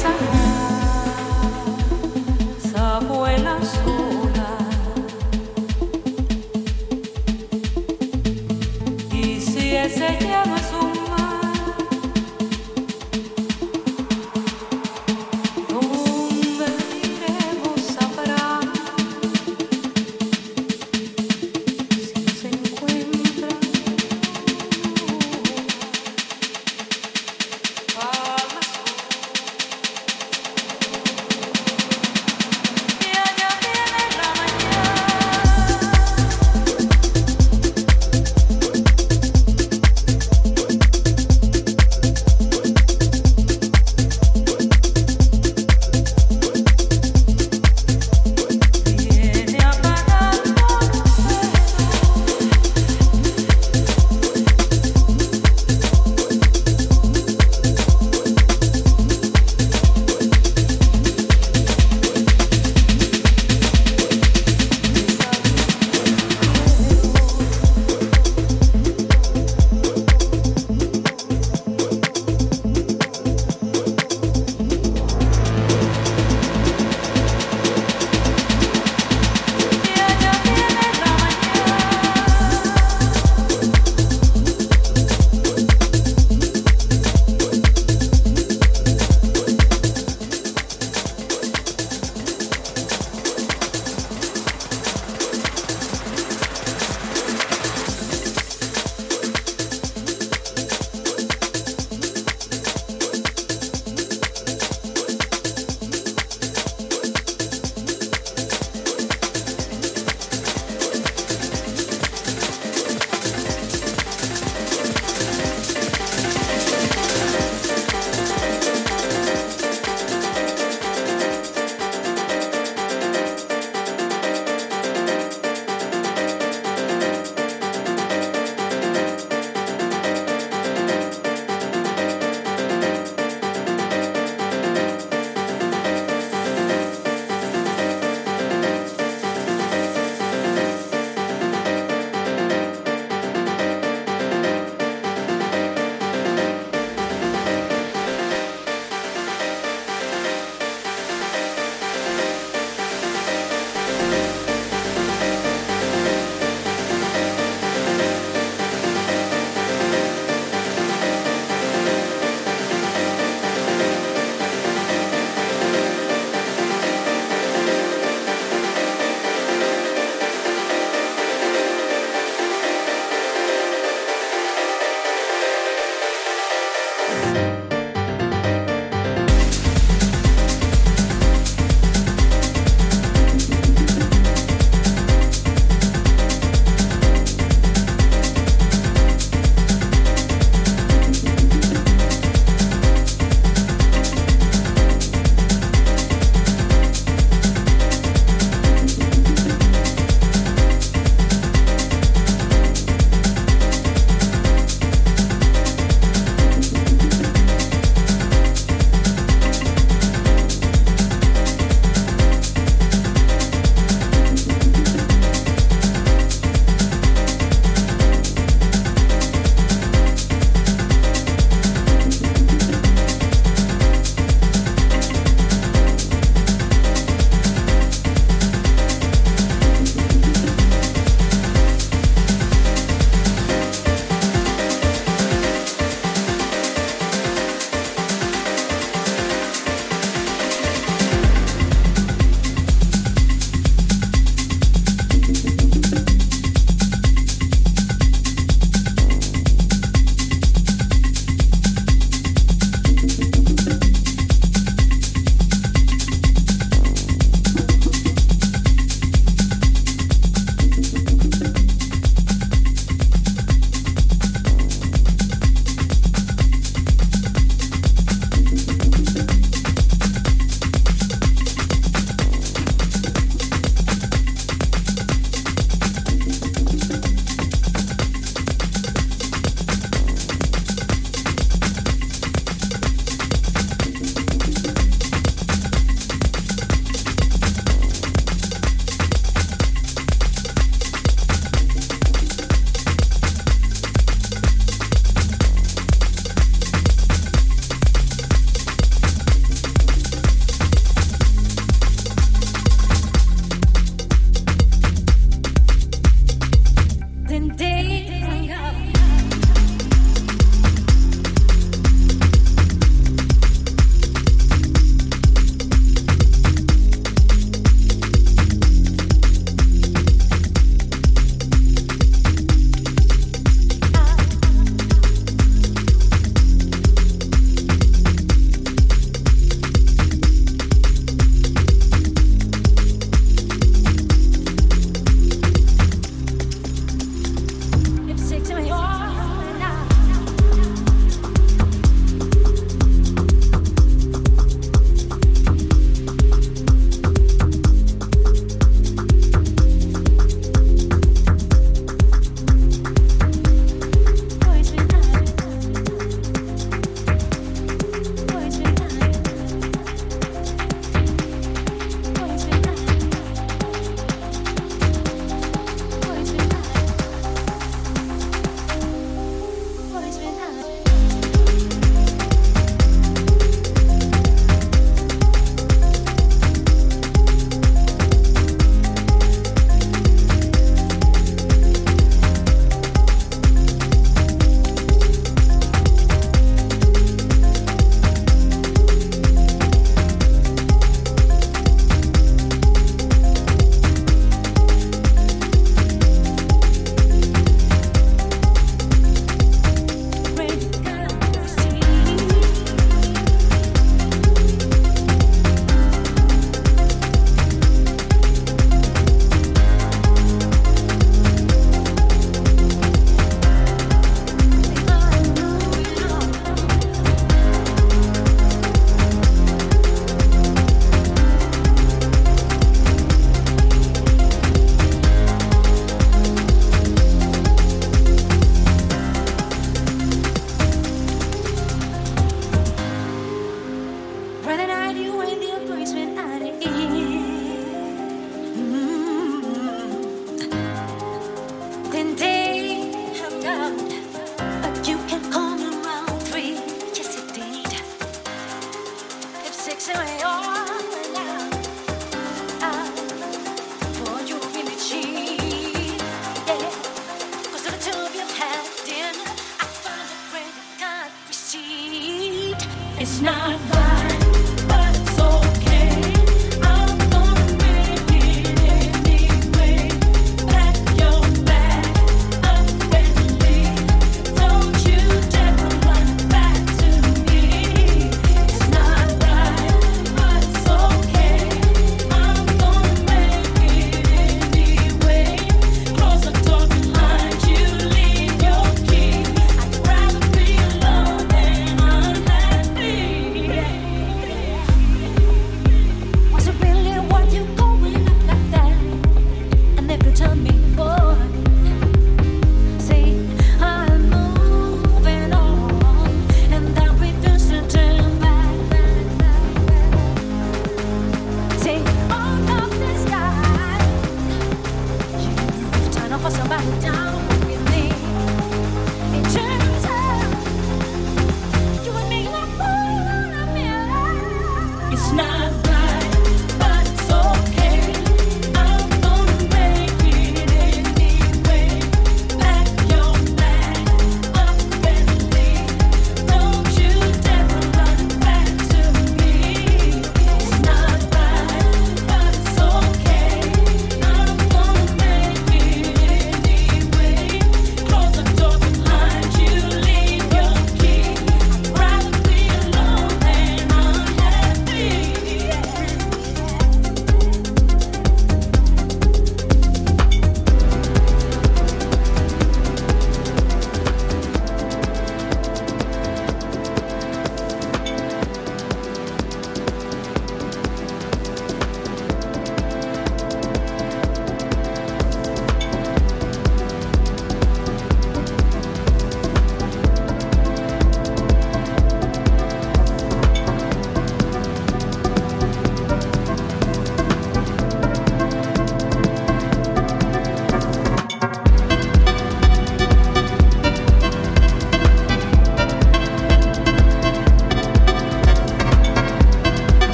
있어?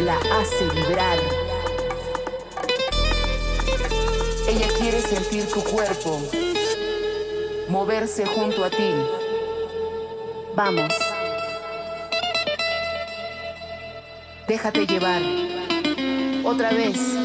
la hace vibrar. Ella quiere sentir tu cuerpo, moverse junto a ti. Vamos. Déjate llevar. Otra vez.